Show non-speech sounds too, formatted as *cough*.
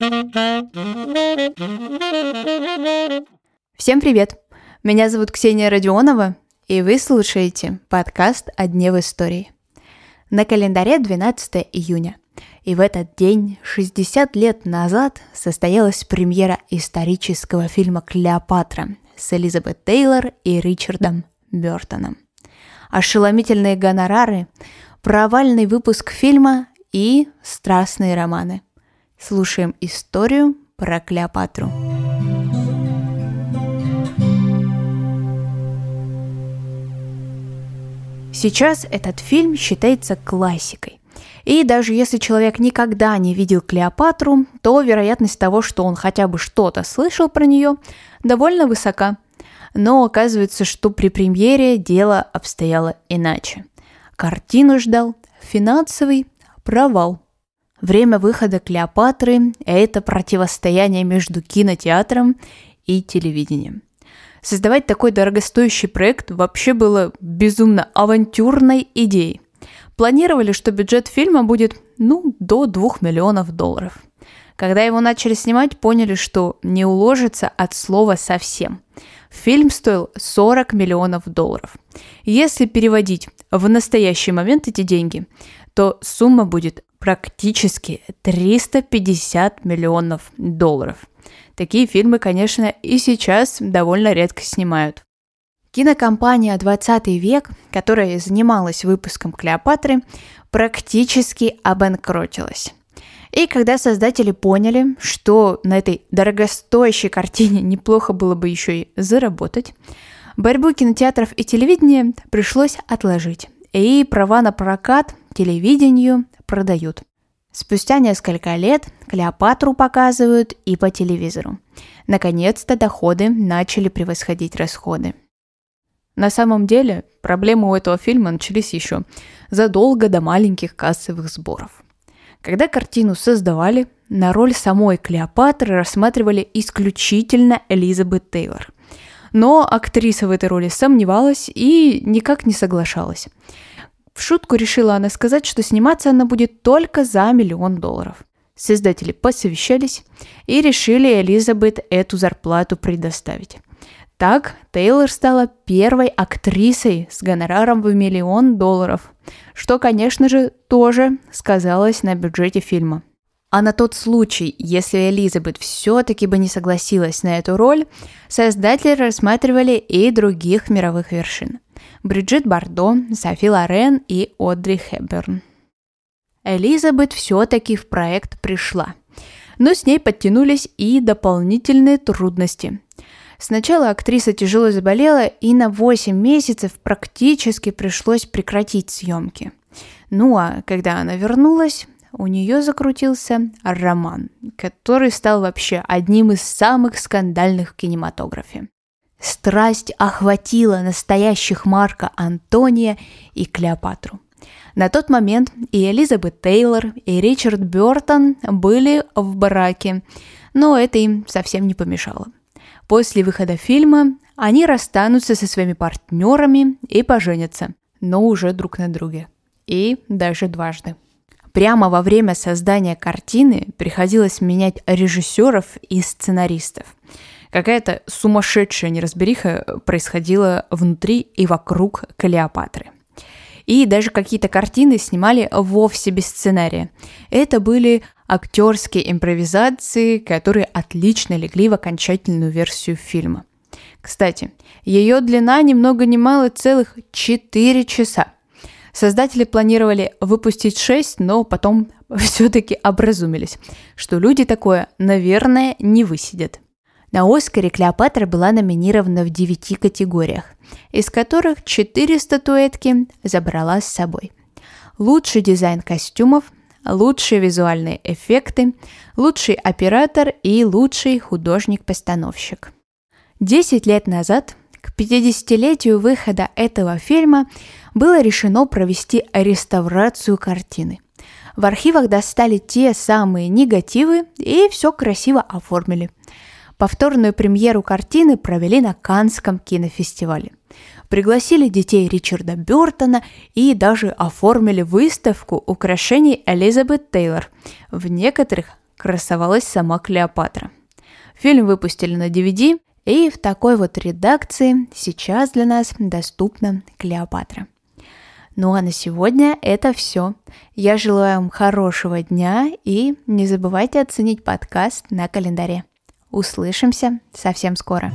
Всем привет! Меня зовут Ксения Родионова, и вы слушаете подкаст «О дне в истории». На календаре 12 июня, и в этот день, 60 лет назад, состоялась премьера исторического фильма «Клеопатра» с Элизабет Тейлор и Ричардом Бертоном. Ошеломительные гонорары, провальный выпуск фильма и страстные романы. Слушаем историю про Клеопатру. Сейчас этот фильм считается классикой. И даже если человек никогда не видел Клеопатру, то вероятность того, что он хотя бы что-то слышал про нее, довольно высока. Но оказывается, что при премьере дело обстояло иначе. Картину ждал финансовый провал. Время выхода Клеопатры – это противостояние между кинотеатром и телевидением. Создавать такой дорогостоящий проект вообще было безумно авантюрной идеей. Планировали, что бюджет фильма будет, ну, до 2 миллионов долларов. Когда его начали снимать, поняли, что не уложится от слова совсем. Фильм стоил 40 миллионов долларов. Если переводить в настоящий момент эти деньги, то сумма будет практически 350 миллионов долларов – Такие фильмы, конечно, и сейчас довольно редко снимают. Кинокомпания «20 век», которая занималась выпуском «Клеопатры», практически обанкротилась. И когда создатели поняли, что на этой дорогостоящей картине неплохо было бы еще и заработать, борьбу кинотеатров и телевидения пришлось отложить. И права на прокат телевидению продают. Спустя несколько лет Клеопатру показывают и по телевизору. Наконец-то доходы начали превосходить расходы. На самом деле, проблемы у этого фильма начались еще задолго до маленьких кассовых сборов. Когда картину создавали, на роль самой Клеопатры рассматривали исключительно Элизабет Тейлор. Но актриса в этой роли сомневалась и никак не соглашалась. В шутку решила она сказать, что сниматься она будет только за миллион долларов. Создатели посовещались и решили Элизабет эту зарплату предоставить. Так Тейлор стала первой актрисой с гонораром в миллион долларов, что, конечно же, тоже сказалось на бюджете фильма. А на тот случай, если Элизабет все-таки бы не согласилась на эту роль, создатели рассматривали и других мировых вершин. Бриджит Бардо, Софи Лорен и Одри Хепберн. Элизабет все-таки в проект пришла, но с ней подтянулись и дополнительные трудности. Сначала актриса тяжело заболела, и на 8 месяцев практически пришлось прекратить съемки. Ну а когда она вернулась, у нее закрутился роман, который стал вообще одним из самых скандальных в кинематографе. Страсть охватила настоящих Марка Антония и Клеопатру. На тот момент и Элизабет Тейлор, и Ричард Бертон были в браке, но это им совсем не помешало. После выхода фильма они расстанутся со своими партнерами и поженятся, но уже друг на друге. И даже дважды. Прямо во время создания картины приходилось менять режиссеров и сценаристов. Какая-то сумасшедшая неразбериха происходила внутри и вокруг Клеопатры. И даже какие-то картины снимали вовсе без сценария. Это были актерские импровизации, которые отлично легли в окончательную версию фильма. Кстати, ее длина ни много ни мало целых 4 часа. Создатели планировали выпустить 6, но потом *laughs* все-таки образумились, что люди такое, наверное, не высидят. На Оскаре Клеопатра была номинирована в девяти категориях, из которых четыре статуэтки забрала с собой. Лучший дизайн костюмов, лучшие визуальные эффекты, лучший оператор и лучший художник-постановщик. Десять лет назад, к 50-летию выхода этого фильма, было решено провести реставрацию картины. В архивах достали те самые негативы и все красиво оформили – Повторную премьеру картины провели на Канском кинофестивале. Пригласили детей Ричарда Бертона и даже оформили выставку украшений Элизабет Тейлор в некоторых красовалась сама Клеопатра. Фильм выпустили на DVD, и в такой вот редакции сейчас для нас доступна Клеопатра. Ну а на сегодня это все. Я желаю вам хорошего дня и не забывайте оценить подкаст на календаре. Услышимся совсем скоро.